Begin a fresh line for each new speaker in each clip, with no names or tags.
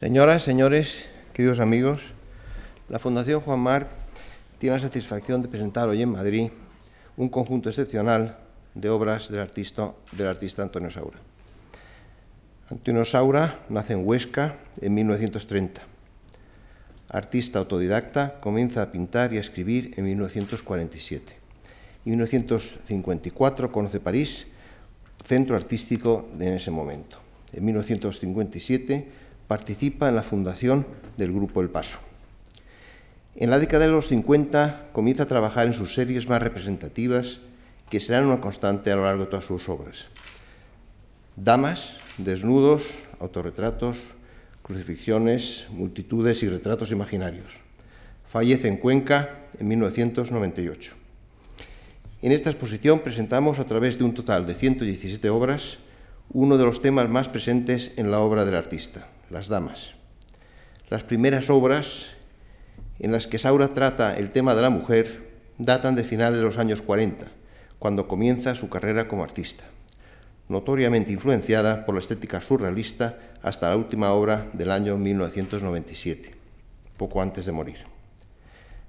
Señoras, señores, queridos amigos, la Fundación Juan Marc tiene la satisfacción de presentar hoy en Madrid un conjunto excepcional de obras del artista, Antonio Saura. Antonio Saura nace en Huesca en 1930. Artista autodidacta, comienza a pintar y a escribir en 1947. En 1954 conoce París, centro artístico en ese momento. En 1957 participa en la fundación del Grupo El Paso. En la década de los 50 comienza a trabajar en sus series más representativas, que serán una constante a lo largo de todas sus obras. Damas, desnudos, autorretratos, crucifixiones, multitudes y retratos imaginarios. Fallece en Cuenca en 1998. En esta exposición presentamos a través de un total de 117 obras uno de los temas más presentes en la obra del artista, las damas. Las primeras obras en las que Saura trata el tema de la mujer datan de finales de los años 40, cuando comienza su carrera como artista, notoriamente influenciada por la estética surrealista hasta la última obra del año 1997, poco antes de morir.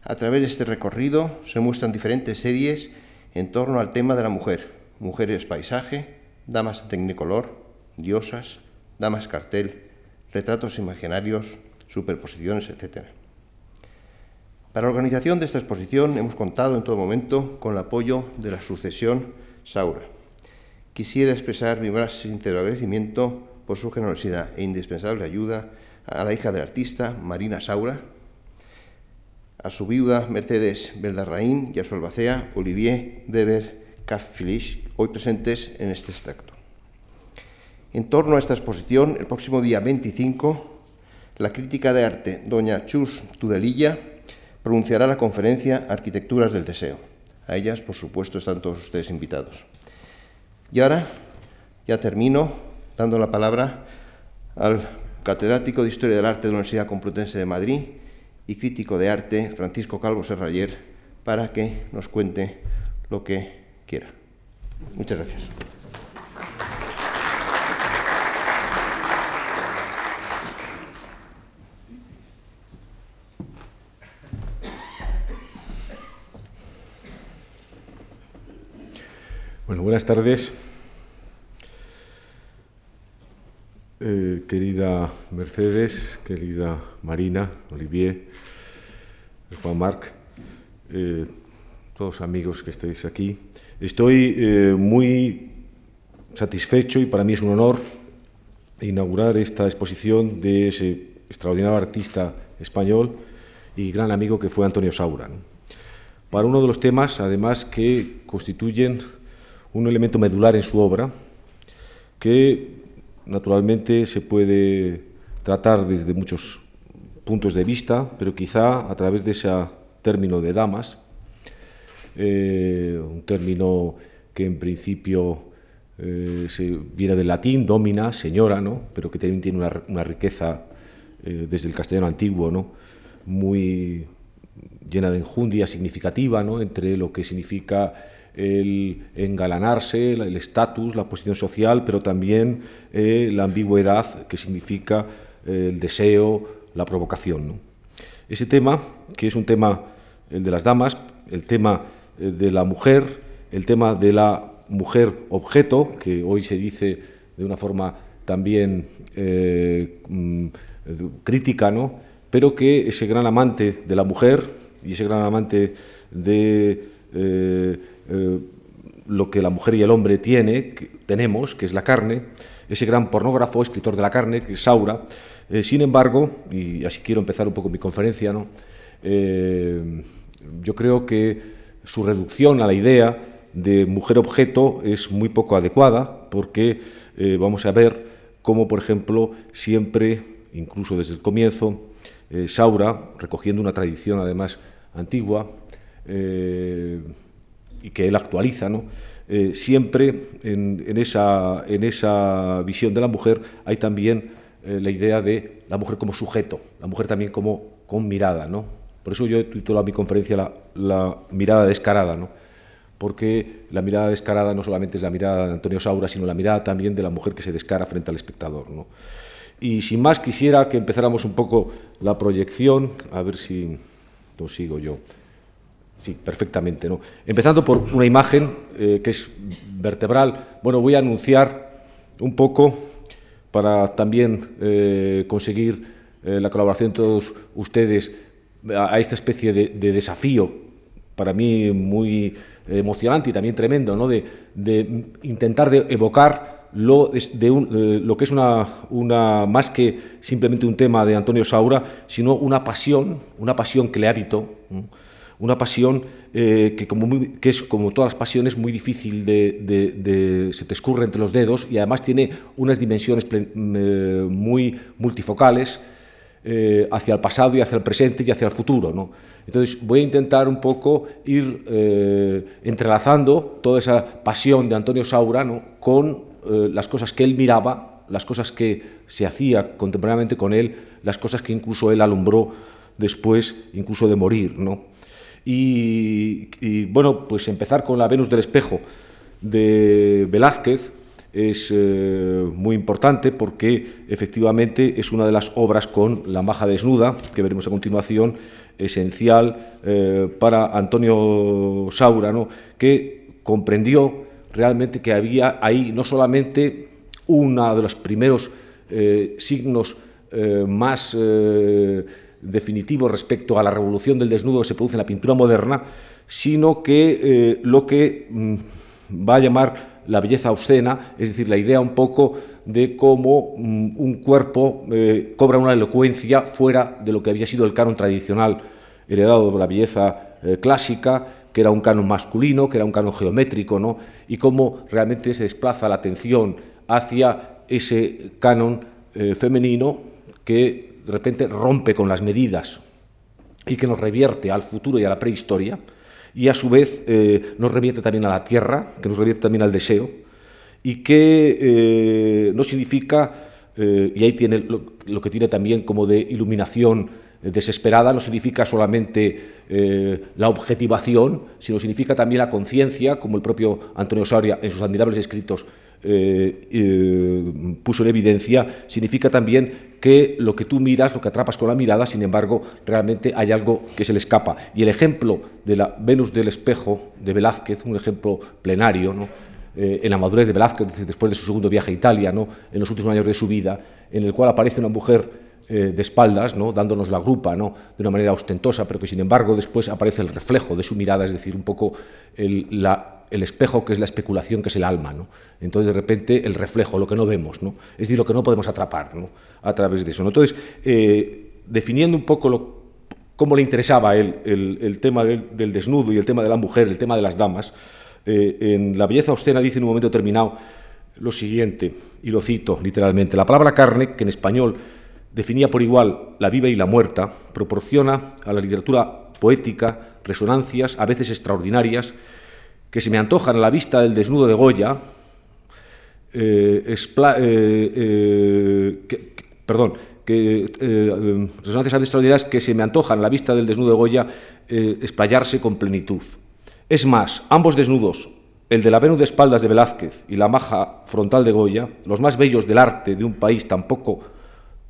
A través de este recorrido se muestran diferentes series en torno al tema de la mujer, mujeres paisaje, damas en tecnicolor, diosas, damas cartel, retratos imaginarios, superposiciones, etc. Para la organización de esta exposición hemos contado en todo momento con el apoyo de la sucesión Saura. Quisiera expresar mi más sincero agradecimiento por su generosidad e indispensable ayuda a la hija del artista, Marina Saura, a su viuda Mercedes Beldarraín y a su albacea Olivier Weber Caffilich, hoy presentes en este extracto. En torno a esta exposición, el próximo día 25, la crítica de arte doña Chus Tudelilla pronunciará la conferencia Arquitecturas del Deseo. A ellas, por supuesto, están todos ustedes invitados. Y ahora ya termino dando la palabra al catedrático de Historia del Arte de la Universidad Complutense de Madrid y crítico de arte, Francisco Calvo Serrayer, para que nos cuente lo que quiera. Muchas gracias.
Bueno, buenas tardes. Eh, querida Mercedes, querida Marina, Olivier, Juan Marc, eh, todos amigos que estéis aquí. Estoy eh, muy satisfecho y para mí es un honor inaugurar esta exposición de ese extraordinario artista español y gran amigo que fue Antonio Saura. Para uno de los temas, además, que constituyen un elemento medular en su obra que naturalmente se puede tratar desde muchos puntos de vista, pero quizá a través de ese término de damas, eh, un término que en principio eh, viene del latín, domina, señora, ¿no? pero que también tiene una, riqueza eh, desde el castellano antiguo, ¿no? muy llena de enjundia significativa ¿no? entre lo que significa el engalanarse, el estatus, la posición social, pero también eh, la ambigüedad que significa eh, el deseo, la provocación. Ese tema, que es un tema, el de las damas, el tema eh, de la mujer, el tema de la mujer objeto, que hoy se dice de una forma también mm, crítica, ¿no? pero que ese gran amante de la mujer y ese gran amante de lo que la mujer y el hombre tiene, que tenemos, que es la carne, ese gran pornógrafo, escritor de la carne, que es Saura. Eh, sin embargo, y así quiero empezar un poco mi conferencia, ¿no? Eh, yo creo que su reducción a la idea de mujer-objeto es muy poco adecuada, porque vamos a ver cómo, por ejemplo, siempre, incluso desde el comienzo, Saura, recogiendo una tradición además antigua, y que él actualiza, ¿no? Eh, siempre en, esa, en, esa, visión de la mujer hay también eh, la idea de la mujer como sujeto, la mujer también como con mirada. ¿no? Por eso yo he titulado mi conferencia la, la, mirada descarada, ¿no? porque la mirada descarada no solamente es la mirada de Antonio Saura, sino la mirada también de la mujer que se descara frente al espectador. ¿no? Y sin más quisiera que empezáramos un poco la proyección, a ver si lo sigo yo. Sí, perfectamente. ¿no? Empezando por una imagen eh, que es vertebral. Bueno, voy a anunciar un poco para también eh, conseguir eh, la colaboración de todos ustedes a, esta especie de, desafío, para mí muy emocionante y también tremendo, ¿no? de, de intentar de evocar lo, de eh, lo que es una, una, más que simplemente un tema de Antonio Saura, sino una pasión, una pasión que le habitó, una pasión eh, que, como que es como todas las pasiones muy difícil de, se te escurre entre los dedos y además tiene unas dimensiones eh, muy multifocales hacia el pasado y hacia el presente y hacia el futuro. ¿no? Entonces voy a intentar un poco ir entrelazando toda esa pasión de Antonio Saura ¿no? con eh, las cosas que él miraba, las cosas que se hacía contemporáneamente con él, las cosas que incluso él alumbró después, incluso de morir. ¿no? Y, bueno, pues empezar con la Venus del espejo de Velázquez es eh, muy importante porque efectivamente es una de las obras con la maja desnuda, que veremos a continuación, esencial eh, para Antonio Saura, ¿no? que comprendió realmente que había ahí no solamente uno de los primeros eh, signos más eh, definitivos respecto a la revolución del desnudo que se produce en la pintura moderna, sino que lo que mm, va a llamar la belleza obscena, es decir, la idea un poco de cómo mm, un cuerpo cobra una elocuencia fuera de lo que había sido el canon tradicional heredado de la belleza clásica, que era un canon masculino, que era un canon geométrico, ¿no? y cómo realmente se desplaza la atención hacia ese canon eh, femenino que de repente rompe con las medidas y que nos revierte al futuro y a la prehistoria, y a su vez eh, nos revierte también a la tierra, que nos revierte también al deseo, y que eh, no significa, y ahí tiene lo que tiene también como de iluminación, desesperada no significa solamente eh, la objetivación, sino significa también la conciencia, como el propio Antonio Soria en sus admirables escritos eh, eh, puso en evidencia, significa también que lo que tú miras, lo que atrapas con la mirada, sin embargo, realmente hay algo que se le escapa. Y el ejemplo de la Venus del espejo de Velázquez, un ejemplo plenario, en la madurez de Velázquez, después de su segundo viaje a Italia, ¿no? en los últimos años de su vida, en el cual aparece una mujer eh, de espaldas, ¿no? dándonos la grupa ¿no? de una manera ostentosa, pero que sin embargo después aparece el reflejo de su mirada, es decir, un poco el, el espejo que es la especulación, que es el alma. ¿no? Entonces, de repente, el reflejo, lo que no vemos, ¿no? es decir, lo que no podemos atrapar ¿no? a través de eso. Entonces, eh, definiendo un poco lo, cómo le interesaba el, el, tema del, desnudo y el tema de la mujer, el tema de las damas, eh, en La belleza obscena dice en un momento determinado lo siguiente, y lo cito literalmente, la palabra carne, que en español definía por igual la viva y la muerta, proporciona a la literatura poética resonancias a veces extraordinarias que se me antojan a la vista del desnudo de Goya, eh, eh, eh, perdón, que resonancias extraordinarias que se me antojan la vista del desnudo de Goya explayarse con plenitud. Es más, ambos desnudos, el de la Venus de espaldas de Velázquez y la maja frontal de Goya, los más bellos del arte de un país tan poco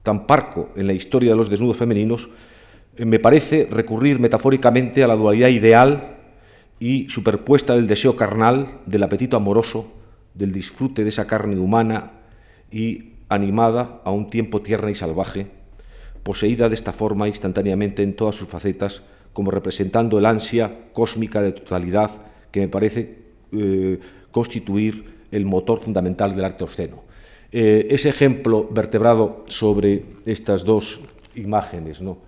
tan parco en la historia de los desnudos femeninos, eh, me parece recurrir metafóricamente a la dualidad ideal y superpuesta del deseo carnal, del apetito amoroso, del disfrute de esa carne humana y animada a un tiempo tierna y salvaje, poseída de esta forma instantáneamente en todas sus facetas, como representando el ansia cósmica de totalidad que me parece eh, constituir el motor fundamental del arte obsceno. Eh, ese ejemplo vertebrado sobre estas dos imágenes ¿no?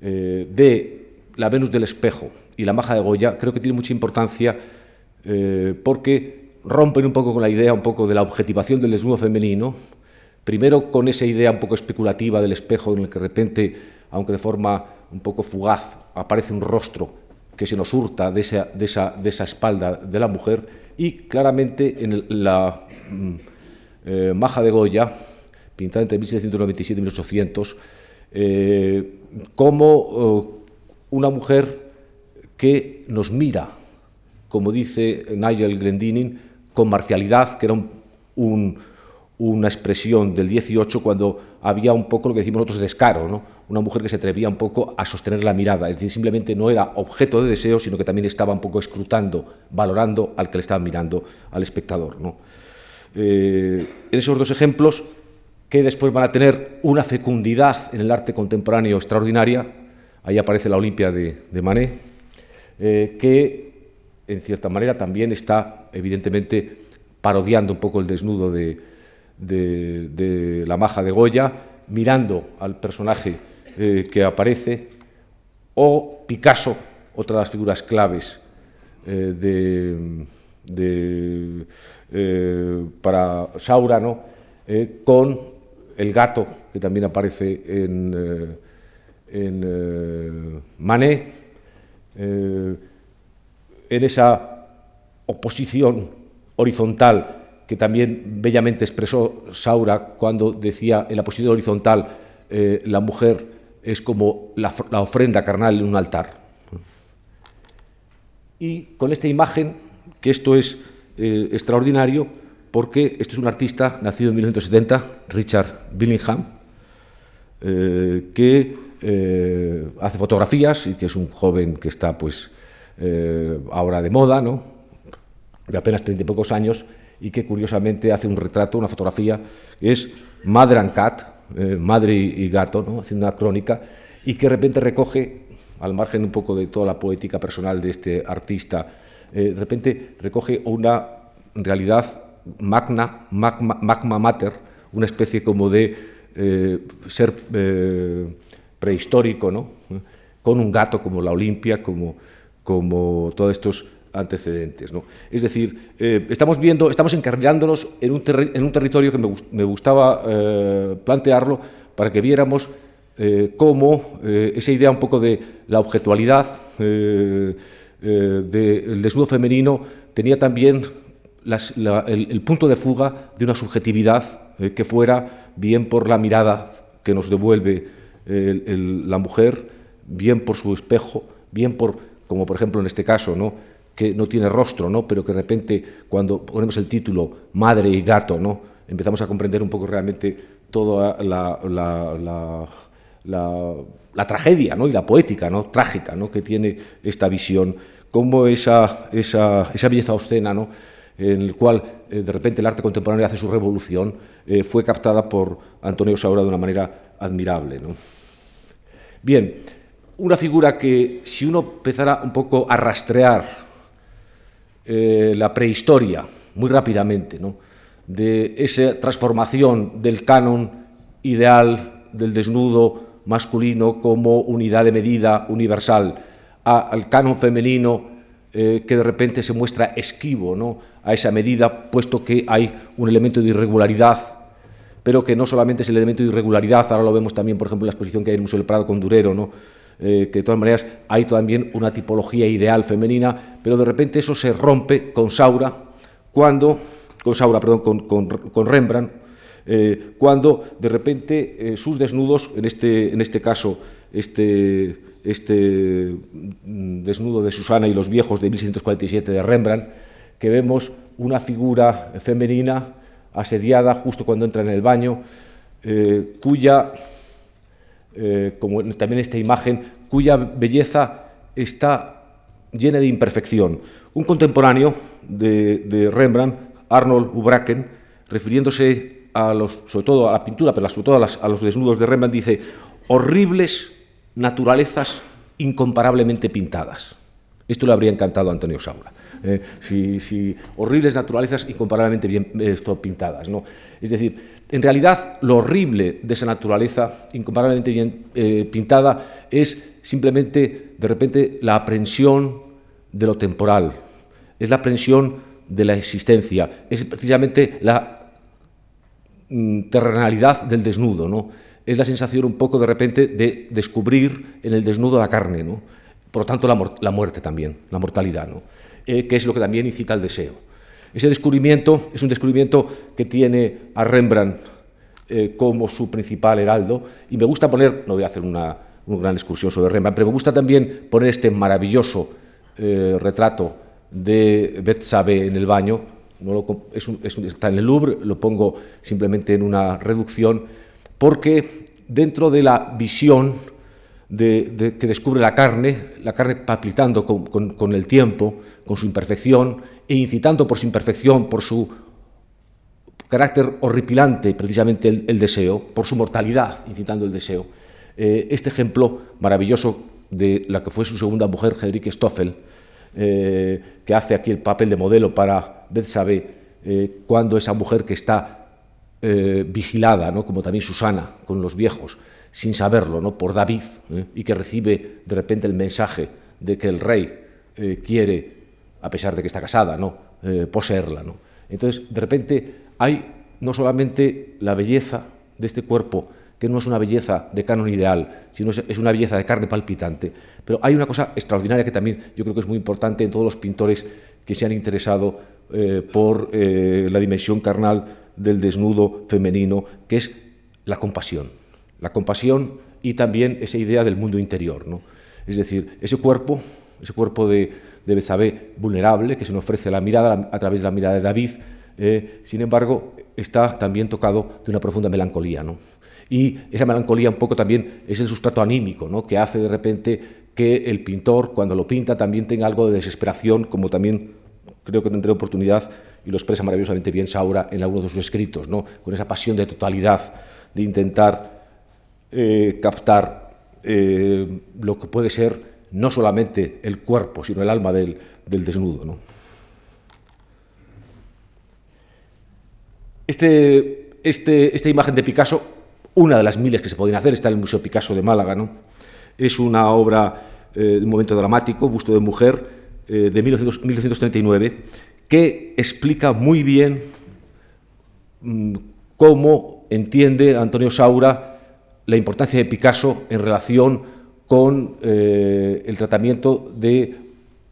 Eh, de la Venus del espejo y la maja de Goya creo que tiene mucha importancia eh, porque rompen un poco con la idea un poco de la objetivación del desnudo femenino, primero con esa idea un poco especulativa del espejo en el que de repente, aunque de forma un poco fugaz, aparece un rostro que se nos hurta de esa, de esa, de esa espalda de la mujer. Y claramente en la mm, eh, Maja de Goya, pintada entre 1797 y 1800, eh, como eh, una mujer que nos mira, como dice Nigel Glendinning, con marcialidad, que era un, una expresión del 18 cuando había un poco lo que decimos nosotros descaro, ¿no? una mujer que se atrevía un poco a sostener la mirada, es decir, simplemente no era objeto de deseo, sino que también estaba un poco escrutando, valorando al que le estaba mirando, al espectador. ¿no? Eh, en esos dos ejemplos, que después van a tener una fecundidad en el arte contemporáneo extraordinaria, ahí aparece la Olimpia de, de Manet, eh, que en cierta manera también está evidentemente parodiando un poco el desnudo de, la maja de Goya, mirando al personaje eh, que aparece, o Picasso, otra de las figuras claves eh, de, eh, para Saura, ¿no? con el gato, que también aparece en, en Manet, en esa oposición horizontal que también bellamente expresó Saura cuando decía en la posición horizontal eh, la mujer es como la, ofrenda carnal en un altar. Y con esta imagen, que esto es eh, extraordinario, porque este es un artista nacido en 1970, Richard Billingham, eh, que hace fotografías y que es un joven que está pues ahora de moda, ¿no? de apenas treinta y pocos años, y que curiosamente hace un retrato, una fotografía, es Madre and Cat, eh, madre y, gato, ¿no? haciendo una crónica, y que de repente recoge, al margen un poco de toda la poética personal de este artista, eh, de repente recoge una realidad magna, magma, mater, una especie como de eh, ser prehistórico, ¿no? con un gato como la Olimpia, como, como todos estos antecedentes. ¿no? Es decir, eh, estamos viendo, estamos encarrilándonos en un, en un territorio que me, gustaba eh, plantearlo para que viéramos eh, cómo esa idea un poco de la objetualidad del desnudo femenino tenía también el, punto de fuga de una subjetividad que fuera bien por la mirada que nos devuelve la mujer, bien por su espejo, bien por, como por ejemplo en este caso, ¿no? que no tiene rostro, ¿no? pero que de repente cuando ponemos el título Madre y Gato, ¿no? empezamos a comprender un poco realmente toda la, la, tragedia ¿no? y la poética ¿no? trágica ¿no? que tiene esta visión, como esa, esa, esa belleza obscena ¿no? En el cual eh, de repente el arte contemporáneo hace su revolución, eh, fue captada por Antonio Saura de una manera admirable. Bien, una figura que si uno empezara un poco a rastrear eh, la prehistoria, muy rápidamente, de esa transformación del canon ideal del desnudo masculino como unidad de medida universal al canon femenino eh, que de repente se muestra esquivo ¿no? a esa medida, puesto que hay un elemento de irregularidad, pero que no solamente es el elemento de irregularidad, ahora lo vemos también, por ejemplo, en la exposición que hay en el Museo del Prado con Durero, ¿no? Eh, que de todas maneras hay también una tipología ideal femenina, pero de repente eso se rompe con Saura, cuando, con Saura, perdón, con, Rembrandt, eh, cuando de repente sus desnudos, en este, en este caso, este, este mm, desnudo de Susana y los viejos de 1647 de Rembrandt, que vemos una figura femenina asediada justo cuando entra en el baño, cuya eh, como también esta imagen, cuya belleza está llena de imperfección. Un contemporáneo de, Rembrandt, Arnold Ubraken, refiriéndose a los, sobre todo a la pintura, pero sobre todo a, los desnudos de Rembrandt, dice, horribles naturalezas incomparablemente pintadas. Esto le habría encantado a Antonio Saura. Eh, si, horribles naturalezas incomparablemente bien eh, pintadas. ¿no? Es decir, en realidad lo horrible de esa naturaleza incomparablemente bien eh, pintada es simplemente de repente la aprensión de lo temporal, es la aprensión de la existencia, es precisamente la mm, terrenalidad del desnudo, ¿no? Es la sensación un poco de repente de descubrir en el desnudo la carne, ¿no? por lo tanto la, muerte también, la mortalidad. ¿no? Eh, que es lo que también incita al deseo. Ese descubrimiento es un descubrimiento que tiene a Rembrandt eh, como su principal heraldo, y me gusta poner, no voy a hacer una, gran excursión sobre Rembrandt, pero me gusta también poner este maravilloso eh, retrato de Betsabe en el baño, no está en el Louvre, lo pongo simplemente en una reducción, porque dentro de la visión de, que descubre la carne, la carne palpitando con, el tiempo, con su imperfección, e incitando por su imperfección, por su carácter horripilante, precisamente el, deseo, por su mortalidad, incitando el deseo. Eh, este ejemplo maravilloso de la que fue su segunda mujer, Hedrike Stoffel, eh, que hace aquí el papel de modelo para Bethsabe, eh, cuando esa mujer que está vigilada, ¿no? como también Susana, con los viejos, sin saberlo, ¿no? por David, ¿eh? y que recibe de repente el mensaje de que el rey eh, quiere, a pesar de que está casada, ¿no? Eh, poseerla. ¿no? Entonces, de repente hay no solamente la belleza de este cuerpo, que no es una belleza de canon ideal, sino es una belleza de carne palpitante, pero hay una cosa extraordinaria que también yo creo que es muy importante en todos los pintores que se han interesado por la dimensión carnal del desnudo femenino, que es la compasión la compasión y también esa idea del mundo interior. ¿no? Es decir, ese cuerpo, ese cuerpo de, de vulnerable que se nos ofrece la mirada a través de la mirada de David, eh, sin embargo, está también tocado de una profunda melancolía. ¿no? Y esa melancolía un poco también es el sustrato anímico, ¿no? que hace de repente que el pintor, cuando lo pinta, también tenga algo de desesperación, como también creo que tendré oportunidad, y lo expresa maravillosamente bien Saura en algunos de sus escritos, ¿no? con esa pasión de totalidad, de intentar eh, captar eh, lo que puede ser no solamente el cuerpo, sino el alma del, desnudo. Este, este, esta imagen de Picasso, una de las miles que se podían hacer, está en el Museo Picasso de Málaga, ¿no? es una obra eh, de un momento dramático, Busto de Mujer, de 1939, que explica muy bien mm, cómo entiende Antonio Saura la importancia de Picasso en relación con eh, el tratamiento de,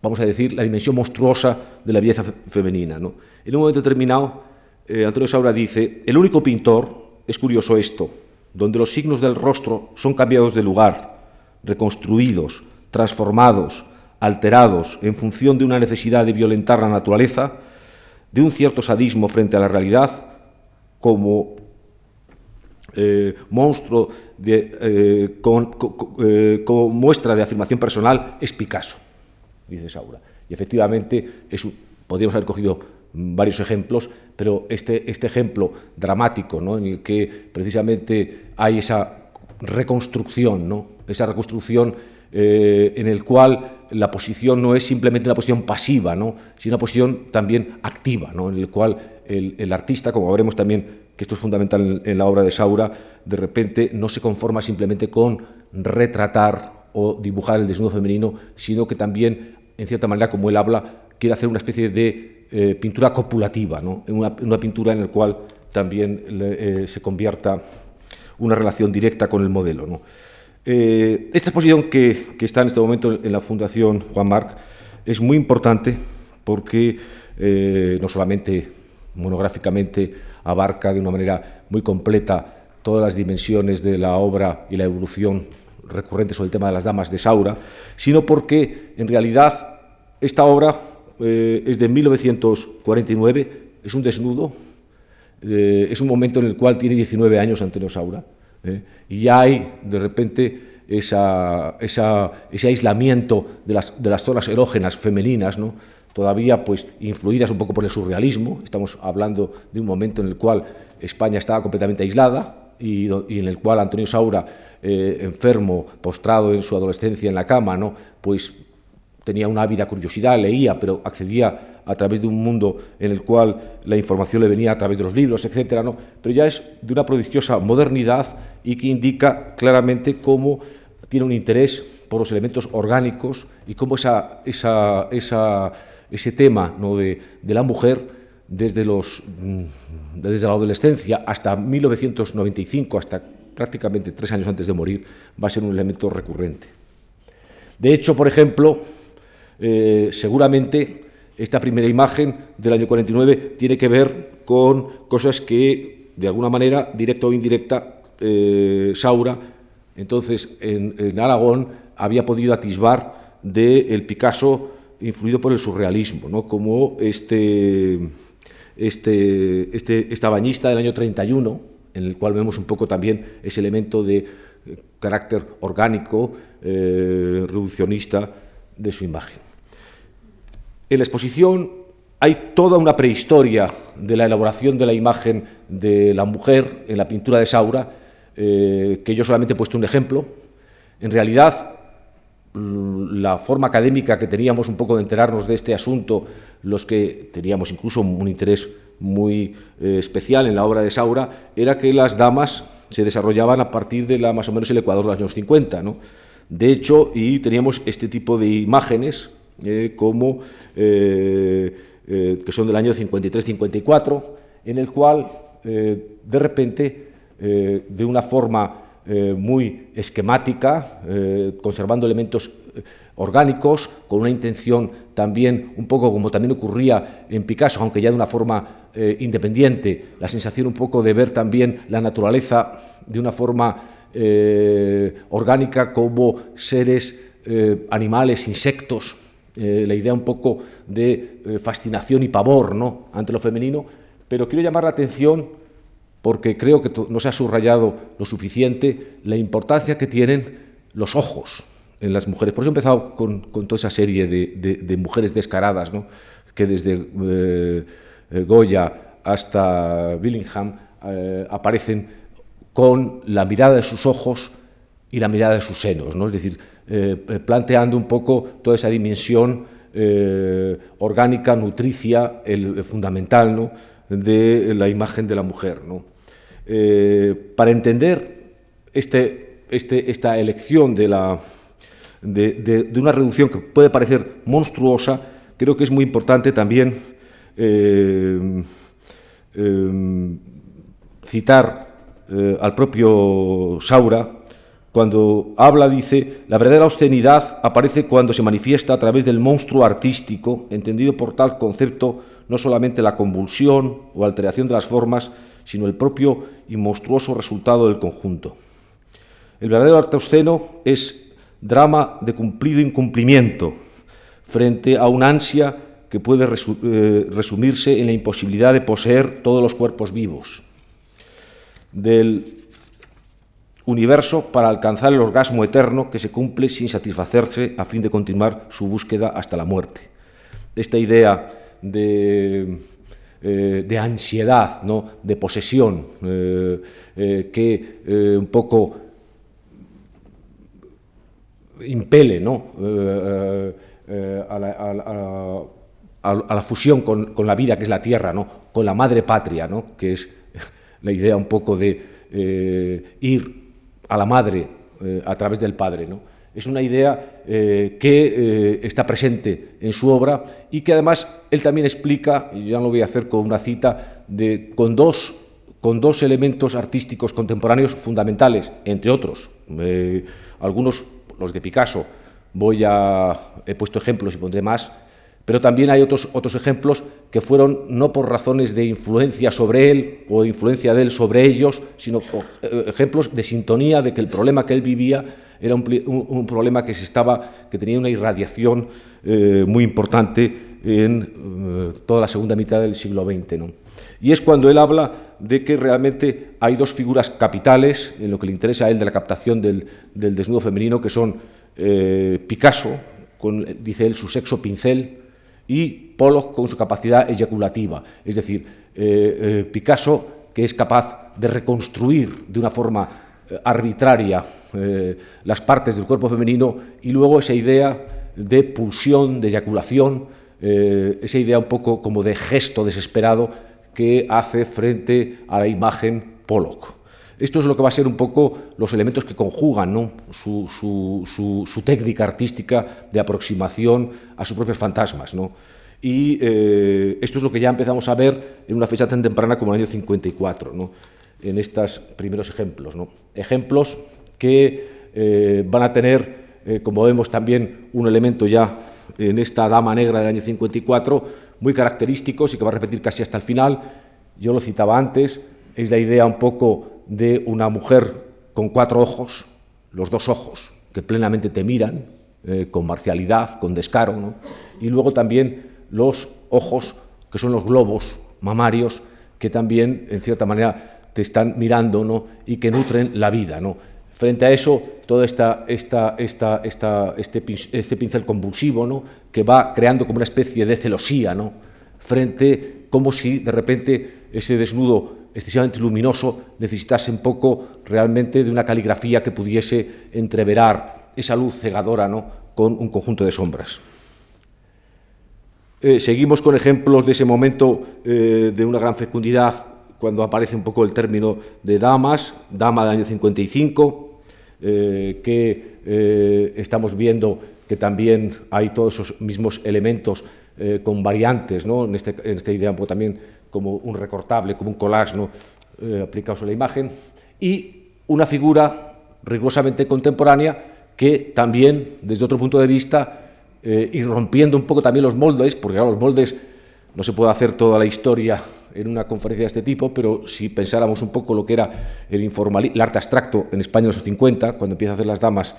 vamos a decir, la dimensión monstruosa de la belleza femenina. ¿no? En un momento determinado, eh, Antonio Saura dice, el único pintor, es curioso esto, donde los signos del rostro son cambiados de lugar, reconstruidos, transformados, alterados en función de una necesidad de violentar la naturaleza, de un cierto sadismo frente a la realidad, como eh, monstruo de, eh, eh, muestra de afirmación personal es Picasso, dice Saura. Y efectivamente es podríamos haber cogido varios ejemplos, pero este, este ejemplo dramático, ¿no? en el que precisamente hay esa reconstrucción, ¿no? esa reconstrucción en el cual la posición no es simplemente una posición pasiva, ¿no? sino una posición también activa, en el cual el, artista, como veremos también que esto es fundamental en la obra de Saura, de repente no se conforma simplemente con retratar o dibujar el desnudo femenino, sino que también, en cierta manera, como él habla, quiere hacer una especie de eh, pintura copulativa, ¿no? una, pintura en la cual también eh, se convierta una relación directa con el modelo. Eh, esta exposición que, está en este momento en la Fundación Juan Marc es muy importante porque no solamente monográficamente abarca de una manera muy completa todas las dimensiones de la obra y la evolución recurrente sobre el tema de las damas de Saura, sino porque en realidad esta obra eh, es de 1949, es un desnudo, eh, es un momento en el cual tiene 19 años Antonio Saura, eh, y hay de repente esa, ese aislamiento de las, de las zonas erógenas femeninas, ¿no? todavía pues influidas un poco por el surrealismo. Estamos hablando de un momento en el cual España estaba completamente aislada y, en el cual Antonio Saura, eh, enfermo, postrado en su adolescencia en la cama, ¿no? pues tenía una ávida curiosidad, leía, pero accedía a través de un mundo en el cual la información le venía a través de los libros, etcétera, ¿no? Pero ya es de una prodigiosa modernidad y que indica claramente cómo tiene un interés por los elementos orgánicos y cómo ese tema de, la mujer desde, los, mm, desde la adolescencia hasta 1995, hasta prácticamente tres años antes de morir, va a ser un elemento recurrente. De hecho, por ejemplo, eh, seguramente esta primera imagen del año 49 tiene que ver con cosas que, de alguna manera, directa o indirecta, eh, Saura, entonces en, Aragón, había podido atisbar del Picasso influido por el surrealismo, ¿no? como este, este, este, esta bañista del año 31, en el cual vemos un poco también ese elemento de eh, carácter orgánico, reduccionista de su imagen. En la exposición hay toda una prehistoria de la elaboración de la imagen de la mujer en la pintura de Saura, eh, que yo solamente he puesto un ejemplo. En realidad, la forma académica que teníamos un poco de enterarnos de este asunto, los que teníamos incluso un interés muy eh, especial en la obra de Saura, era que las damas se desarrollaban a partir de la, más o menos el Ecuador de los años 50. ¿no? De hecho, y teníamos este tipo de imágenes eh, como, eh, que son del año 53-54, en el cual de repente, de una forma eh, muy esquemática, eh, conservando elementos eh, orgánicos, con una intención también, un poco como también ocurría en Picasso, aunque ya de una forma independiente, la sensación un poco de ver también la naturaleza de una forma orgánica como seres animales, insectos, la idea un poco de fascinación y pavor ¿no? ante lo femenino, pero quiero llamar la atención porque creo que no se ha subrayado lo suficiente la importancia que tienen los ojos en las mujeres. Por eso he empezado con, toda esa serie de, mujeres descaradas, que desde eh, eh, Goya hasta Billingham eh, aparecen con la mirada de sus ojos y la mirada de sus senos, ¿no? es decir, planteando un poco toda esa dimensión orgánica, nutricia, fundamental ¿no? de la imagen de la mujer. ¿no? Eh, para entender este, este, esta elección de, la, de, una reducción que puede parecer monstruosa, creo que es muy importante también eh, eh, citar al propio Saura, cuando habla, dice, la verdadera obscenidad aparece cuando se manifiesta a través del monstruo artístico, entendido por tal concepto no solamente la convulsión o alteración de las formas, sino el propio y monstruoso resultado del conjunto. El verdadero arte obsceno es drama de cumplido incumplimiento frente a una ansia que puede eh, resumirse en la imposibilidad de poseer todos los cuerpos vivos del universo para alcanzar el orgasmo eterno que se cumple sin satisfacerse a fin de continuar su búsqueda hasta la muerte. Esta idea de eh, de ansiedad, ¿no? de posesión, eh, eh, que un poco impele ¿no? a, la, fusión con, la vida que es la tierra, ¿no? con la madre patria, ¿no? que es la idea un poco de ir a la madre a través del padre. ¿no? es una idea eh, que eh, está presente en su obra y que además él también explica, y ya lo voy a hacer con una cita, de, con, dos, con dos elementos artísticos contemporáneos fundamentales, entre otros. Eh, algunos, los de Picasso, voy a, he puesto ejemplos y pondré más, pero también hay otros, otros ejemplos que fueron no por razones de influencia sobre él o influencia de él sobre ellos, sino ejemplos de sintonía de que el problema que él vivía era un, problema que, se estaba, que tenía una irradiación eh, muy importante en eh, toda la segunda mitad del siglo XX. Y es cuando él habla de que realmente hay dos figuras capitales en lo que le interesa a él de la captación del, desnudo femenino, que son eh, Picasso, dice él, su sexo pincel, y Pollock con su capacidad eyaculativa. Es decir, Picasso que es capaz de reconstruir de una forma eh, arbitraria eh, las partes del cuerpo femenino y luego esa idea de pulsión, de eyaculación, eh, esa idea un poco como de gesto desesperado que hace frente a la imagen Pollock. Esto es lo que va a ser un poco los elementos que conjugan su, su, técnica artística de aproximación a sus propios fantasmas. ¿no? Y esto es lo que ya empezamos a ver en una fecha tan temprana como el año 54. ¿no? en estos primeros ejemplos. ¿no? Ejemplos que eh, van a tener, eh, como vemos también, un elemento ya en esta dama negra del año 54, muy característicos y que va a repetir casi hasta el final. Yo lo citaba antes, es la idea un poco de una mujer con cuatro ojos, los dos ojos, que plenamente te miran, eh, con marcialidad, con descaro, y luego también los ojos, que son los globos mamarios que también, en cierta manera, te están mirando ¿no? y que nutren la vida. ¿no? Frente a eso, todo esta, esta, esta, esta, este, este pincel convulsivo ¿no? que va creando como una especie de celosía, ¿no? Frente como si de repente ese desnudo excesivamente luminoso necesitase un poco realmente de una caligrafía que pudiese entreverar esa luz cegadora ¿no? con un conjunto de sombras. Eh, seguimos con ejemplos de ese momento eh, de una gran fecundidad cuando aparece un poco el término de damas, dama del año 55, eh, que estamos viendo que también hay todos esos mismos elementos con variantes, ¿no? en, este, en un poco también como un recortable, como un collage ¿no? aplicado sobre la imagen, y una figura rigurosamente contemporánea que también, desde otro punto de vista, eh, un poco también los moldes, porque los moldes no se puede hacer toda la historia en una conferencia de este tipo, pero si pensáramos un poco lo que era el, el arte abstracto en España en los 50, cuando empieza a hacer las damas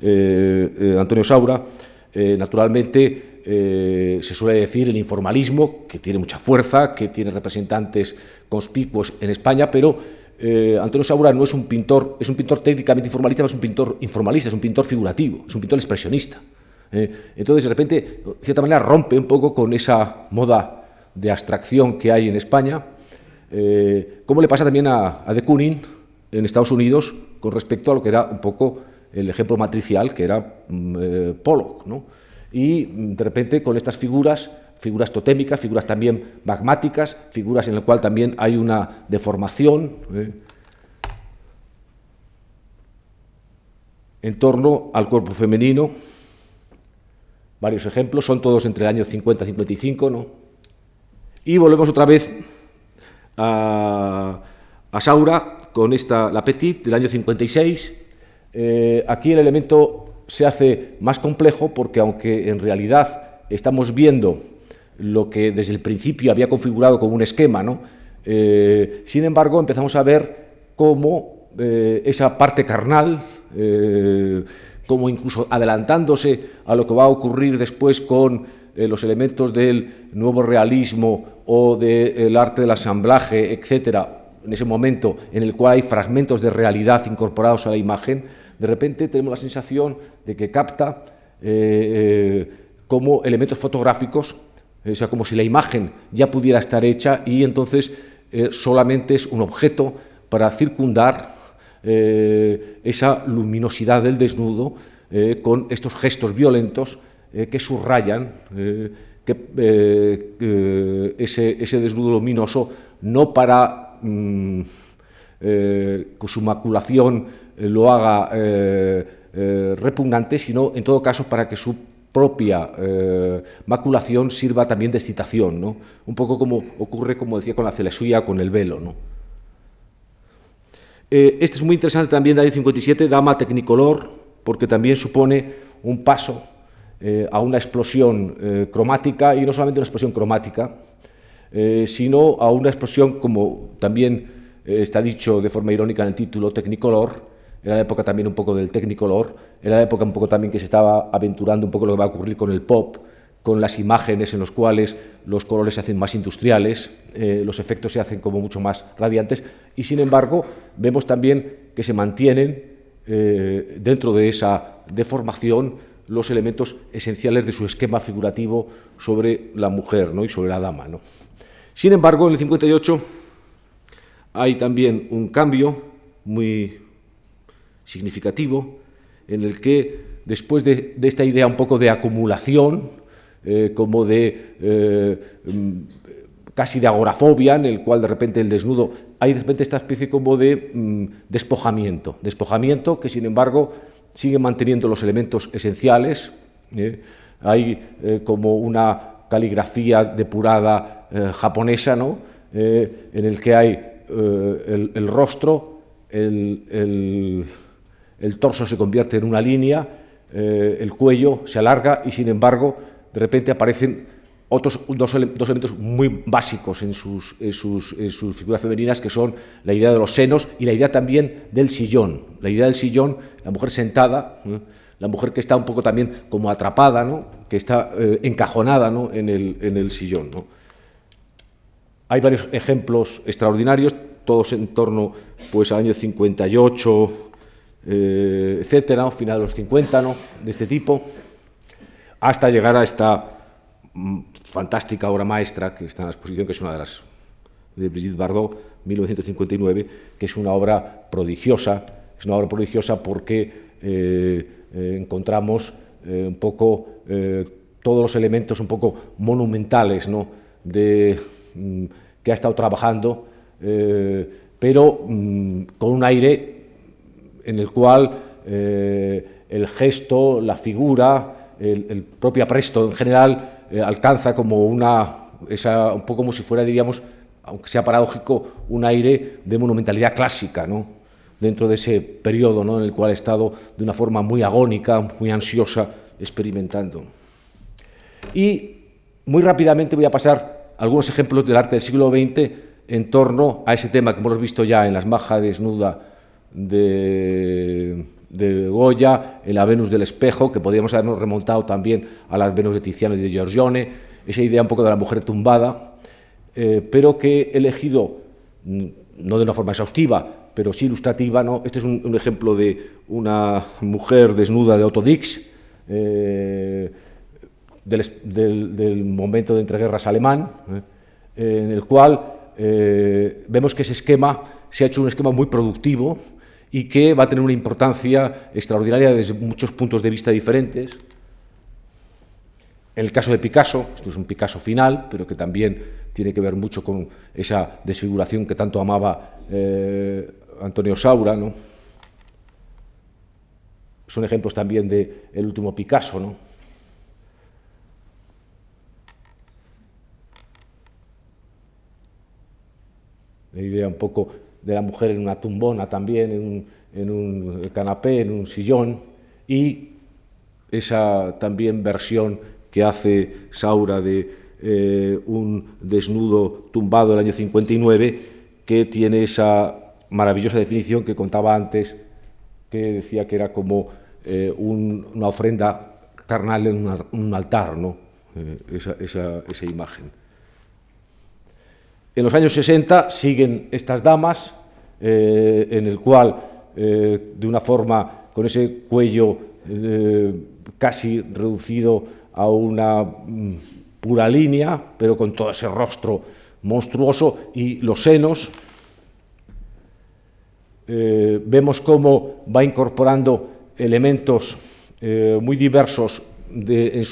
eh, eh, Antonio Saura, naturalmente se suele decir el informalismo, que tiene mucha fuerza, que tiene representantes conspicuos en España, pero Antonio Saura no es un pintor, es un pintor técnicamente informalista, es un pintor informalista, es un pintor figurativo, es un pintor expresionista. Eh, entonces, de repente, de cierta manera, rompe un poco con esa moda de abstracción que hay en España, eh, como le pasa también a, de Kooning en Estados Unidos con respecto a lo que era un poco el ejemplo matricial, que era mm, eh, Pollock. ¿no? Y mm, de repente, con estas figuras, figuras totémicas, figuras también magmáticas, figuras en las cuales también hay una deformación, en torno al cuerpo femenino, varios ejemplos, son todos entre el año 50 y 55, ¿no? Y volvemos otra vez a, Saura con esta, la Petit del año 56. Eh, aquí el elemento se hace más complejo porque aunque en realidad estamos viendo lo que desde el principio había configurado como un esquema, ¿no? Eh, sin embargo empezamos a ver cómo eh, esa parte carnal, como incluso adelantándose a lo que va a ocurrir después con los elementos del nuevo realismo o del arte del asamblaje, etcétera, en ese momento en el cual hay fragmentos de realidad incorporados a la imagen, de repente tenemos la sensación de que capta eh, eh, como elementos fotográficos, o sea, como si la imagen ya pudiera estar hecha y entonces solamente es un objeto para circundar eh, esa luminosidad del desnudo eh, con estos gestos violentos eh, que subrayan que, ese, desnudo luminoso no para mm, que su maculación lo haga repugnante, sino en todo caso para que su propia maculación sirva también de excitación, ¿no? un poco como ocurre, como decía, con la celesía, con el velo. ¿no? Eh, este es muy interesante también del año 57, Dama Technicolor, porque también supone un paso eh, a una explosión eh, cromática, y no solamente una explosión cromática, sino a una explosión, como también está dicho de forma irónica en el título, Technicolor, era la época también un poco del Technicolor, era la época un poco también que se estaba aventurando un poco lo que va a ocurrir con el pop, con las imágenes en los cuales los colores se hacen más industriales, eh, los efectos se hacen como mucho más radiantes, y sin embargo vemos también que se mantienen eh, dentro de esa deformación los elementos esenciales de su esquema figurativo sobre la mujer ¿no? y sobre la dama. ¿no? Sin embargo, en el 58 hay también un cambio muy significativo en el que después de esta idea un poco de acumulación, eh, como de eh, mm, casi de agorafobia, en el cual de repente el desnudo, hay de repente esta especie como de mm, despojamiento, despojamiento que sin embargo sigue manteniendo los elementos esenciales, ¿eh? hay como una caligrafía depurada japonesa, ¿no? en el que hay el, rostro, el, el, torso se convierte en una línea, el cuello se alarga y sin embargo de repente aparecen otros dos, elementos muy básicos en sus, figuras femeninas, que son la idea de los senos y la idea también del sillón. La idea del sillón, la mujer sentada, la mujer que está un poco también como atrapada, ¿no? que está eh, encajonada ¿no? en, el, en, el, sillón. Hay varios ejemplos extraordinarios, todos en torno pues, al año 58, eh, etcétera, final de los 50, ¿no? de este tipo, hasta llegar a esta mm, fantástica obra maestra que está en la exposición, que es una de las de Brigitte Bardot, 1959, que es una obra prodigiosa, es una obra prodigiosa porque eh, eh, encontramos un poco todos los elementos un poco monumentales ¿no? de, mm, que ha estado trabajando, eh, pero mm, con un aire en el cual eh, el gesto, la figura, el, propio apresto en general eh, alcanza como una, esa, un poco como si fuera, diríamos, aunque sea paradójico, un aire de monumentalidad clásica, ¿no? dentro de ese periodo ¿no? en el cual ha estado de una forma muy agónica, muy ansiosa, experimentando. Y muy rápidamente voy a pasar algunos ejemplos del arte del siglo XX en torno a ese tema que hemos visto ya en las majas desnuda de, Goya, en la Venus del espejo, que podríamos habernos remontado también a las Venus de Tiziano y de Giorgione, esa idea un poco de la mujer tumbada, eh, pero que he elegido, mm, no de una forma exhaustiva, pero sí ilustrativa, ¿no? este es un, ejemplo de una mujer desnuda de Otto Dix, eh, del, momento de entreguerras alemán, ¿eh? en el cual vemos que ese esquema se ha hecho un esquema muy productivo y que va a tener una importancia extraordinaria desde muchos puntos de vista diferentes. En el caso de Picasso, esto es un Picasso final, pero que también tiene que ver mucho con esa desfiguración que tanto amaba eh, Antonio Saura, ¿no? Son ejemplos también del el último Picasso, ¿no? la idea un poco de la mujer en una tumbona también, en un, canapé, en un sillón, y esa también versión que hace Saura de eh, un desnudo tumbado del año 59, que tiene esa maravillosa definición que contaba antes, que decía que era como eh, una ofrenda carnal en un, altar, ¿no? Eh, esa, esa imagen. En los años 60 siguen estas damas, eh, en el cual, eh, de una forma, con ese cuello eh, casi reducido a una mm, pura línea, pero con todo ese rostro monstruoso y los senos, vemos cómo va incorporando elementos muy diversos de,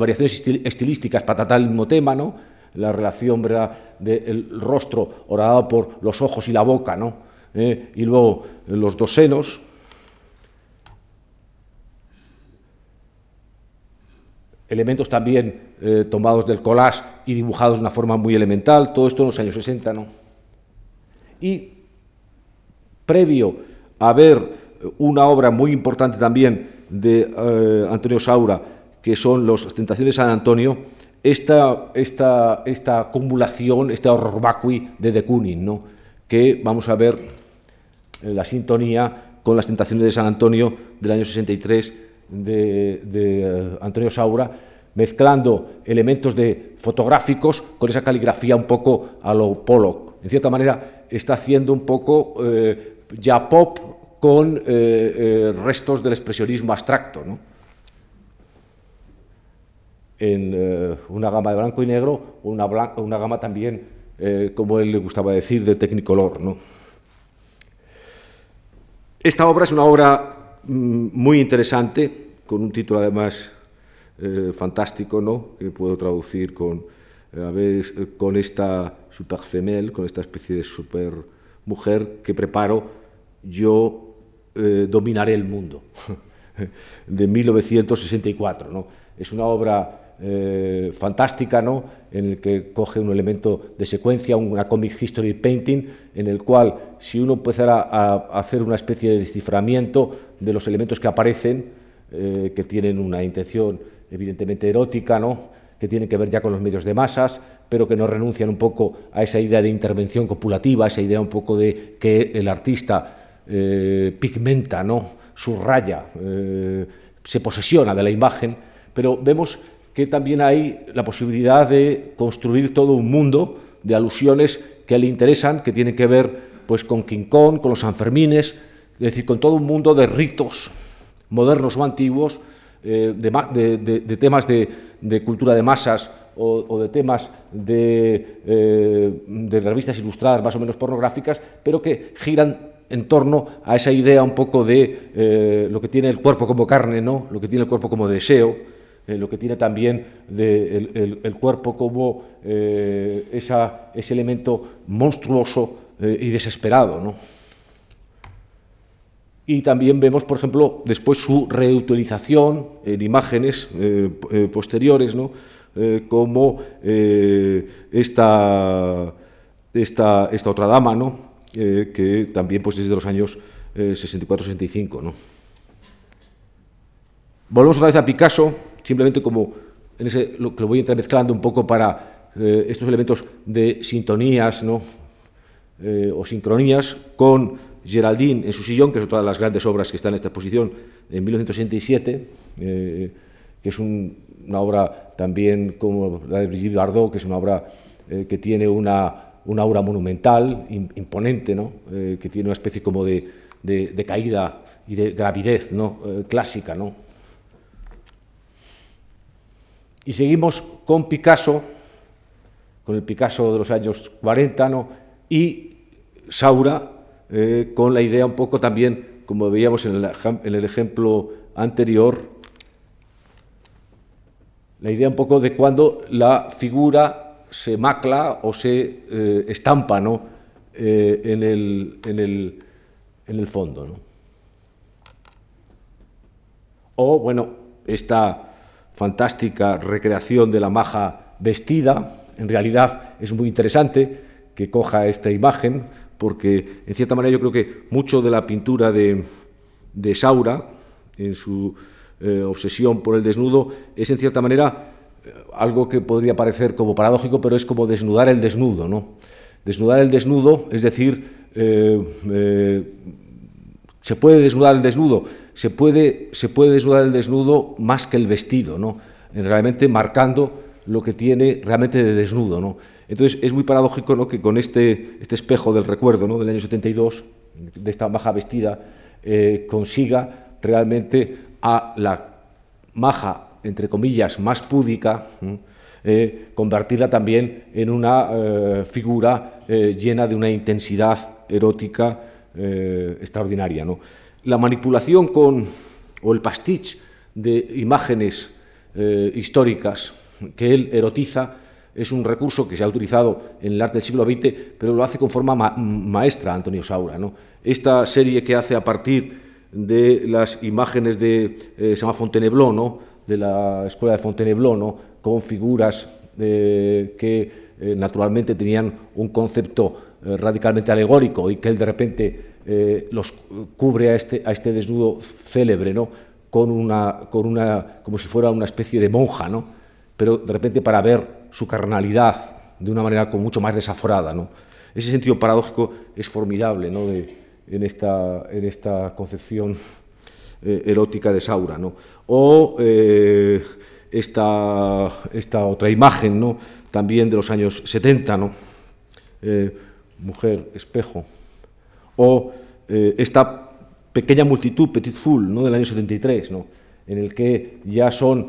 variaciones estilísticas para tratar el mismo tema, ¿no? La relación del rostro horadado por los ojos y la boca, ¿no? ¿Eh? y luego los dos senos. Elementos también eh, tomados del collage y dibujados de una forma muy elemental, todo esto en los años 60. ¿no? Y previo a ver una obra muy importante también de eh, Antonio Saura, que son Las Tentaciones de San Antonio, esta, esta, esta acumulación, este horror vacui de de Kooning, ¿no? que vamos a ver la sintonía con las tentaciones de San Antonio del año 63 de, de eh, Antonio Saura, mezclando elementos de fotográficos con esa caligrafía un poco a lo Pollock. En cierta manera está haciendo un poco eh, ya pop con eh, restos del expresionismo abstracto. ¿no? En eh, una gama de blanco y negro o una, una gama también, eh, como él le gustaba decir, de Technicolor. ¿no? Esta obra es una obra mm, muy interesante, con un título además eh, fantástico, ¿no? que puedo traducir con, a ver, con esta super femelle, con esta especie de super mujer que preparo, yo dominaré el mundo, de 1964. ¿no? Es una obra eh, fantástica, ¿no? en el que coge un elemento de secuencia, una comic history painting, en el cual si uno empezara a, hacer una especie de desciframiento de los elementos que aparecen, eh, que tienen una intención evidentemente erótica, ¿no? que tienen que ver ya con los medios de masas, pero que no renuncian un poco a esa idea de intervención copulativa, esa idea un poco de que el artista eh, pigmenta, ¿no? subraya, se posesiona de la imagen, pero vemos que también hay la posibilidad de construir todo un mundo de alusiones que le interesan, que tienen que ver pues, con King Kong, con los Sanfermines, es decir, con todo un mundo de ritos modernos o antiguos, eh, de, temas de, cultura de masas o, de temas eh, de, revistas ilustradas más o menos pornográficas, pero que giran en torno a esa idea un poco de eh, lo que tiene el cuerpo como carne, ¿no? lo que tiene el cuerpo como deseo, lo que tiene también el, cuerpo como esa, ese elemento monstruoso y desesperado. ¿no? Y también vemos, por ejemplo, después su reutilización en imágenes eh, eh, posteriores, ¿no? Eh, como esta, esta, esta, otra dama, ¿no? que también pues, desde los años 64-65. ¿no? Volvemos otra vez a Picasso, simplemente como en ese, lo que lo voy entremezclando un poco para estos elementos de sintonías ¿no? o sincronías con Geraldine en su sillón, que es otra de las grandes obras que está en esta exposición, en 1967, eh, que es una obra también como la de Brigitte Bardot, que es una obra eh, que tiene una, aura monumental, imponente, ¿no? Eh, que tiene una especie como de, de, caída y de gravidez ¿no? clásica. ¿no? Y seguimos con Picasso, con el Picasso de los años 40, ¿no? y Saura, eh, con la idea un poco también, como veíamos en el, ejemplo anterior, la idea un poco de cuando la figura se macla o se eh, estampa ¿no? Eh, en, el, en, el, fondo. ¿no? O, bueno, esta fantástica recreación de la maja vestida, en realidad es muy interesante que coja esta imagen, porque en cierta manera yo creo que mucho de la pintura de, Saura, en su eh, obsesión por el desnudo, es en cierta manera eh, algo que podría parecer como paradójico, pero es como desnudar el desnudo. ¿no? Desnudar el desnudo, es decir, eh, se puede desnudar el desnudo, se puede, se puede desnudar el desnudo más que el vestido, ¿no? realmente marcando lo que tiene realmente de desnudo. ¿no? Entonces es muy paradójico ¿no? que con este, este espejo del recuerdo ¿no? del año 72, de esta maja vestida, eh, consiga realmente a la maja, entre comillas, más púdica, eh, convertirla también en una eh, figura llena de una intensidad erótica extraordinaria. ¿no? La manipulación con, o el pastiche de imágenes históricas que él erotiza es un recurso que se ha utilizado en el arte del siglo XX, pero lo hace con forma maestra Antonio Saura. ¿no? Esta serie que hace a partir de las imágenes de, eh, se ¿no? de la escuela de Fontainebleau, ¿no? con figuras eh, que eh, naturalmente tenían un concepto radicalmente alegórico y que él de repente los cubre a este, a este desnudo célebre, ¿no? con una, con una, como si fuera una especie de monja, ¿no? pero de repente para ver su carnalidad de una manera con mucho más desaforada. ¿no? Ese sentido paradójico es formidable ¿no? en, esta, en esta concepción eh, erótica de Saura. ¿no? O eh, esta, esta, otra imagen ¿no? También de los años 70, ¿no? Eh, mujer, espejo, o esta pequeña multitud, Petit Fool, ¿no? del año 73, ¿no? en el que ya son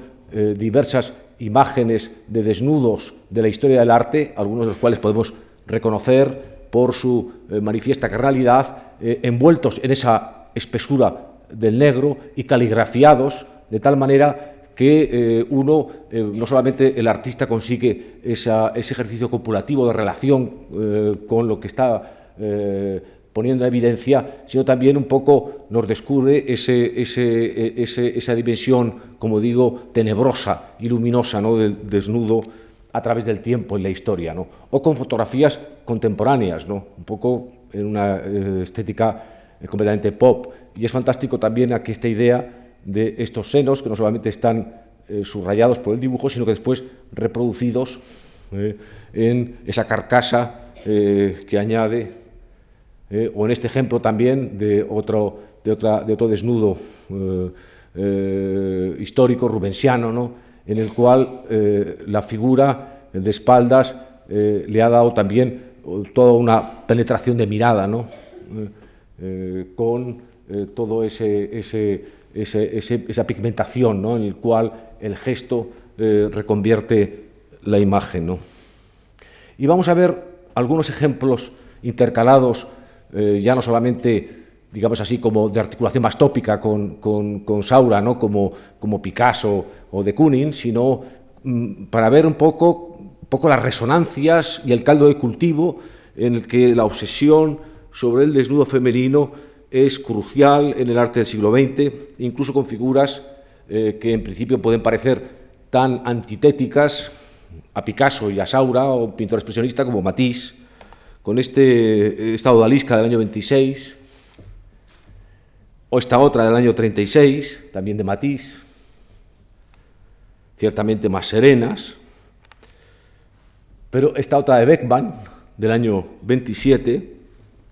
diversas imágenes de desnudos de la historia del arte, algunos de los cuales podemos reconocer por su eh, manifiesta carnalidad, eh, envueltos en esa espesura del negro y caligrafiados de tal manera que eh, uno, no solamente el artista consigue ese ejercicio copulativo de relación con lo que está poniendo en evidencia, sino también un poco nos descubre ese, esa dimensión, como digo, tenebrosa y luminosa ¿no? del desnudo a través del tiempo en la historia, o con fotografías contemporáneas, ¿no? un poco en una eh, estética eh, completamente pop. Y es fantástico también aquí esta idea de estos senos que no solamente están eh, subrayados por el dibujo, sino que después reproducidos en esa carcasa que añade eh, o en este ejemplo también de otro, de otra, de otro desnudo eh, eh, histórico rubensiano, ¿no? en el cual la figura de espaldas eh, le ha dado también toda una penetración de mirada, ¿no? con todo ese, esa pigmentación ¿no? en el cual el gesto reconvierte la imagen. ¿no? Y vamos a ver algunos ejemplos intercalados, ya no solamente digamos así, como de articulación más tópica con, con, Saura, ¿no? como, como Picasso o de Kooning, sino mm, para ver un poco, un poco las resonancias y el caldo de cultivo en el que la obsesión sobre el desnudo femenino es crucial en el arte del siglo XX, incluso con figuras eh, que en principio pueden parecer tan antitéticas a Picasso y a Saura, o pintor expresionista como Matisse, con este estado de del año 26, o esta otra del año 36, también de Matisse, ciertamente más serenas, pero esta otra de Beckman, del año 27,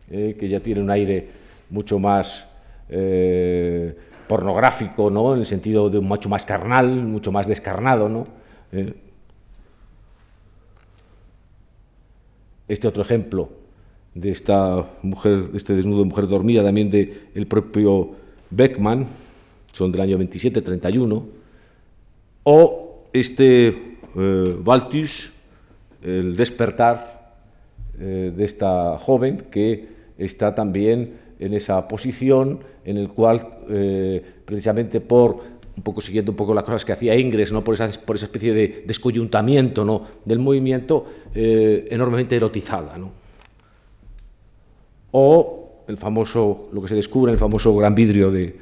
eh, que ya tiene un aire mucho más eh, pornográfico, ¿no? en el sentido de un macho más carnal, mucho más descarnado. ¿no? Eh, este otro ejemplo de esta mujer, de este desnudo de mujer dormida, también el propio Beckman, son del año 27-31, o este eh, el despertar eh, de esta joven que está también en esa posición en el cual, eh, precisamente por un poco siguiendo un poco las cosas que hacía Ingres, ¿no? por, esa, por esa especie de descoyuntamiento ¿no? del movimiento, enormemente erotizada. ¿no? o el famoso, lo que se descubre en el famoso gran vidrio de,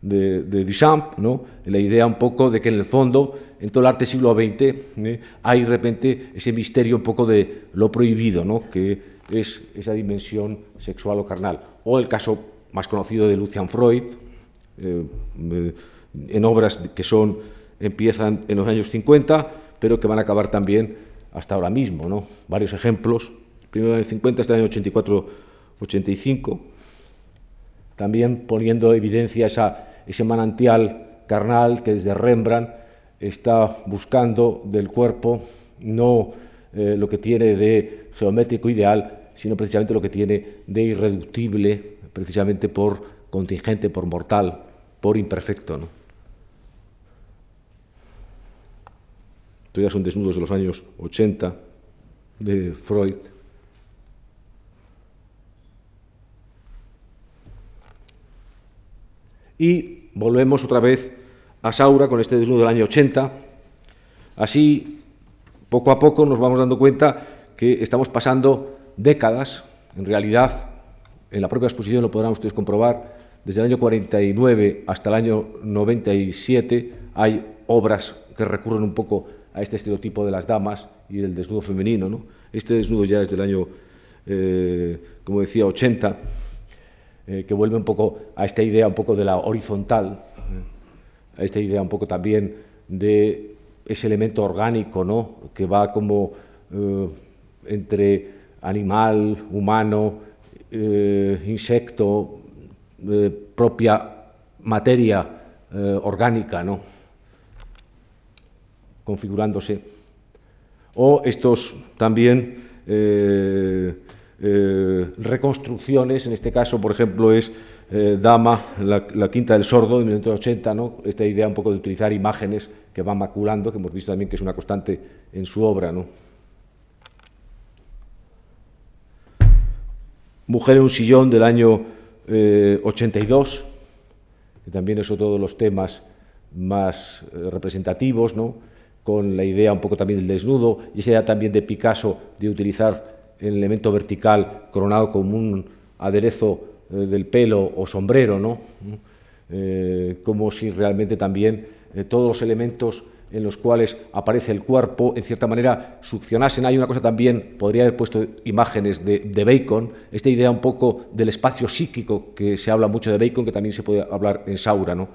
de, Duchamp, ¿no? la idea un poco de que en el fondo, en todo el arte siglo XX, ¿eh? hay de repente ese misterio un poco de lo prohibido, ¿no? que es esa dimensión sexual o carnal. O el caso más conocido de Lucian Freud, eh, en obras que son, empiezan en los años 50, pero que van a acabar también hasta ahora mismo. ¿no? Varios ejemplos, primero en el 50 hasta el año 84 85, también poniendo evidencia esa, ese manantial carnal que desde Rembrandt está buscando del cuerpo no eh, lo que tiene de geométrico ideal, sino precisamente lo que tiene de irreductible, precisamente por contingente, por mortal, por imperfecto. ¿no? Estos ya son desnudos de los años 80 de Freud. Y volvemos otra vez a Saura con este desnudo del año 80. Así, poco a poco nos vamos dando cuenta que estamos pasando décadas, en realidad, en la propia exposición lo podrán ustedes comprobar, desde el año 49 hasta el año 97 hay obras que recurren un poco a este estereotipo de las damas y del desnudo femenino. ¿no? Este desnudo ya es del año, eh, como decía, 80 eh, que vuelve un poco a esta idea un poco de la horizontal, a esta idea un poco también de ese elemento orgánico, ¿no? que va como eh, entre animal, humano, insecto, propia materia orgánica, ¿no? configurándose. O estos también eh, reconstrucciones, en este caso, por ejemplo, es eh, Dama, la, Quinta del Sordo, de 1980, ¿no? esta idea un poco de utilizar imágenes que van maculando, que hemos visto también que es una constante en su obra. ¿no? Mujer en un sillón del año 82, eh, que también es otro de los temas más representativos, ¿no? con la idea un poco también del desnudo y esa idea también de Picasso de utilizar el elemento vertical coronado como un aderezo eh, del pelo o sombrero, ¿no? Eh, como si realmente también eh, todos los elementos en los cuales aparece el cuerpo, en cierta manera, succionasen. Hay una cosa también, podría haber puesto imágenes de, Bacon, esta idea un poco del espacio psíquico, que se habla mucho de Bacon, que también se puede hablar en Saura, ¿no?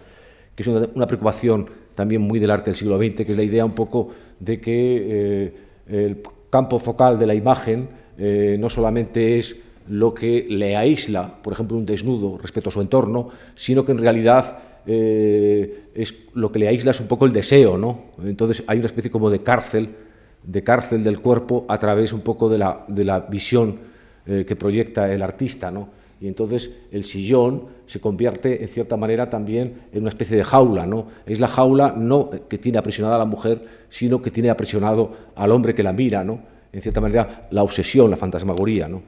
que es una, preocupación también muy del arte del siglo XX, que es la idea un poco de que el campo focal de la imagen eh, no solamente es lo que le aísla, por ejemplo, un desnudo respecto a su entorno, sino que en realidad eh, es lo que le aísla es un poco el deseo, ¿no? Entonces hay una especie como de cárcel de cárcel del cuerpo a través un poco de la, de la visión eh, que proyecta el artista. ¿no? Y entonces el sillón se convierte en cierta manera también en una especie de jaula. ¿no? Es la jaula no que tiene aprisionada a la mujer, sino que tiene aprisionado al hombre que la mira. ¿no? En cierta manera la obsesión, la fantasmagoría. ¿no?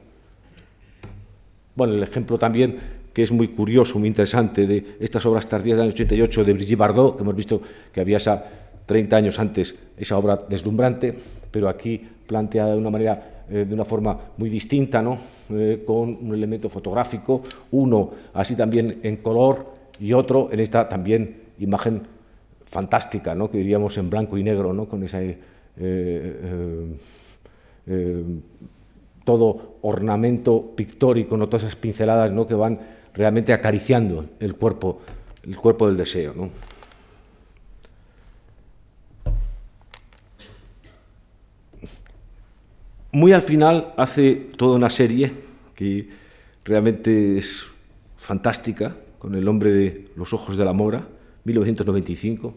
Bueno, el ejemplo también que es muy curioso, muy interesante, de estas obras tardías del año 88 de Brigitte Bardot, que hemos visto que había esa 30 años antes esa obra deslumbrante, pero aquí planteada de una manera, eh, de una forma muy distinta, ¿no? Eh, con un elemento fotográfico, uno así también en color y otro en esta también imagen fantástica, ¿no? que diríamos en blanco y negro, ¿no? con ese eh, todo ornamento pictórico, ¿no? todas esas pinceladas ¿no? que van realmente acariciando el cuerpo, el cuerpo del deseo. ¿no? Muy al final hace toda una serie que realmente es fantástica, con el hombre de los ojos de la mora, 1995,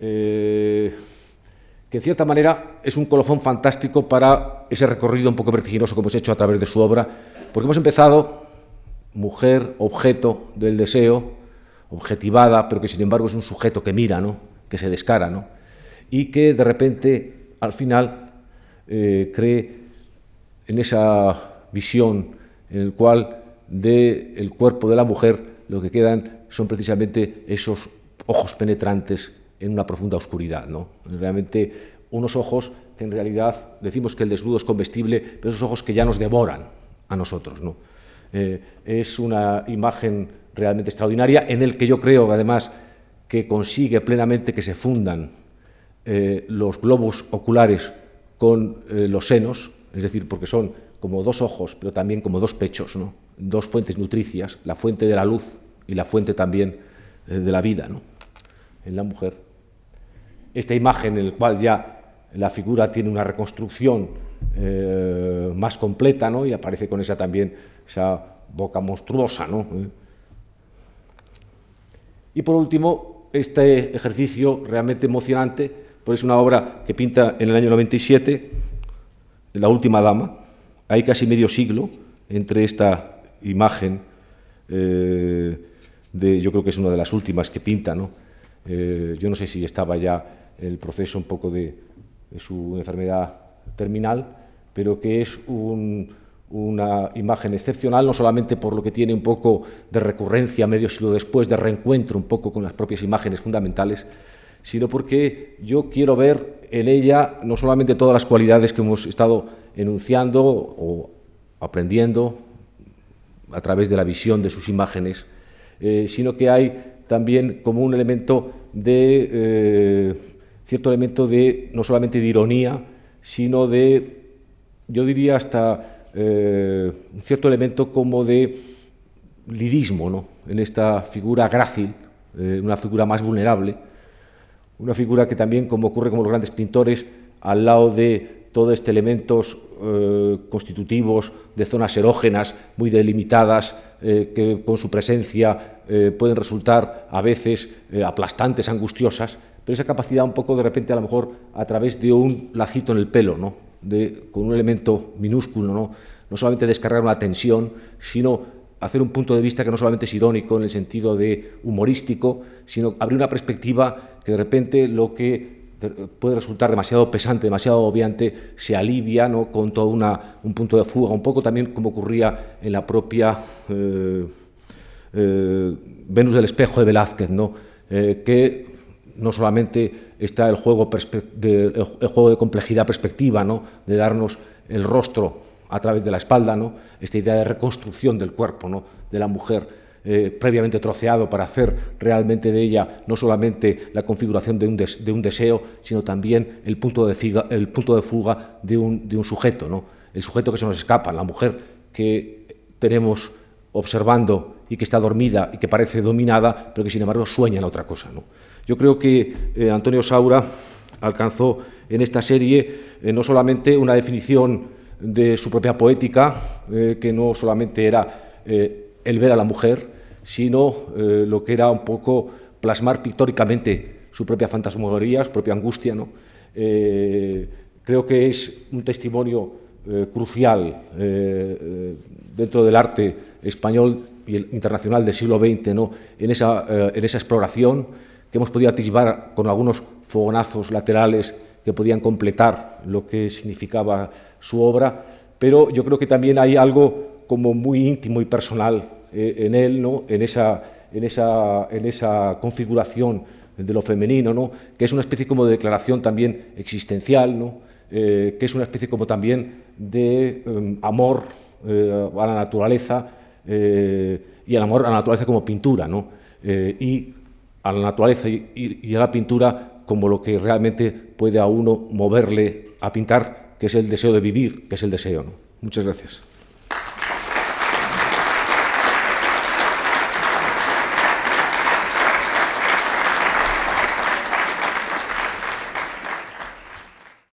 eh, que en cierta manera es un colofón fantástico para ese recorrido un poco vertiginoso que hemos hecho a través de su obra, porque hemos empezado mujer, objeto del deseo, objetivada, pero que sin embargo es un sujeto que mira, ¿no? que se descara, ¿no? y que de repente, al final, eh, cree en esa visión en el cual del el cuerpo de la mujer lo que quedan son precisamente esos ojos penetrantes en una profunda oscuridad. ¿no? Realmente unos ojos que en realidad decimos que el desnudo es comestible, pero esos ojos que ya nos devoran a nosotros. ¿no? Eh, es una imagen realmente extraordinaria en el que yo creo además que consigue plenamente que se fundan eh, los globos oculares con eh, los senos, es decir, porque son como dos ojos, pero también como dos pechos, ¿no? dos fuentes nutricias, la fuente de la luz y la fuente también de la vida ¿no? en la mujer. Esta imagen en la cual ya la figura tiene una reconstrucción eh, más completa, ¿no? Y aparece con esa también, esa boca monstruosa, ¿no? Y por último, este ejercicio realmente emocionante, pues es una obra que pinta en el año 97, La última dama. Hay casi medio siglo entre esta imagen, eh, de, yo creo que es una de las últimas que pinta, ¿no? Eh, yo no sé si estaba ya el proceso un poco de su enfermedad terminal, pero que es una imagen excepcional, no solamente por lo que tiene un poco de recurrencia medio siglo después, de reencuentro un poco con las propias imágenes fundamentales, sino porque yo quiero ver en ella no solamente todas las cualidades que hemos estado enunciando o aprendiendo a través de la visión de sus imágenes, eh, sino que hay también como un elemento de eh, cierto elemento de no solamente de ironía, sino de, yo diría hasta eh, un cierto elemento como de lirismo ¿no? en esta figura grácil, eh, una figura más vulnerable, una figura que también, como ocurre con los grandes pintores, al lado de todo este elementos eh, constitutivos de zonas erógenas muy delimitadas que con su presencia pueden resultar a veces aplastantes, angustiosas, pero esa capacidad un poco de repente a lo mejor a través de un lacito en el pelo, ¿no? de, con un elemento minúsculo, ¿no? no solamente descargar una tensión, sino hacer un punto de vista que no solamente es irónico en el sentido de humorístico, sino abrir una perspectiva que de repente lo que puede resultar demasiado pesante, demasiado obviante, se alivia ¿no? con todo un punto de fuga, un poco también como ocurría en la propia eh, eh, Venus del espejo de Velázquez, ¿no? Eh, que no solamente está el juego, de, complejidad perspectiva, ¿no? de darnos el rostro a través de la espalda, ¿no? esta idea de reconstrucción del cuerpo ¿no? de la mujer eh, previamente troceado para hacer realmente de ella no solamente la configuración de un, de un deseo, sino también el punto de, fuga de un, un sujeto, ¿no? el sujeto que se nos escapa, la mujer que tenemos observando y que está dormida y que parece dominada, pero que sin embargo sueña en otra cosa. ¿no? Yo creo que eh, Antonio Saura alcanzó en esta serie eh, no solamente una definición de su propia poética, eh, que no solamente era el ver a la mujer, sino lo que era un poco plasmar pictóricamente su propia fantasmagoría, su propia angustia. ¿no? Creo que es un testimonio crucial dentro del arte español y internacional del siglo XX, ¿no? en, esa, en esa exploración que hemos podido atisbar con algunos fogonazos laterales que podían completar lo que significaba su obra, pero yo creo que también hay algo como muy íntimo y personal en él, ¿no? en, esa, en, esa, en esa configuración de lo femenino, ¿no? que es una especie como de declaración también existencial, ¿no? Eh, que es una especie como también de em, amor eh, a la naturaleza eh, y el amor a la naturaleza como pintura, ¿no? y a la naturaleza y, a la pintura como lo que realmente puede a uno moverle a pintar, que es el deseo de vivir, que es el deseo. ¿no? Muchas gracias.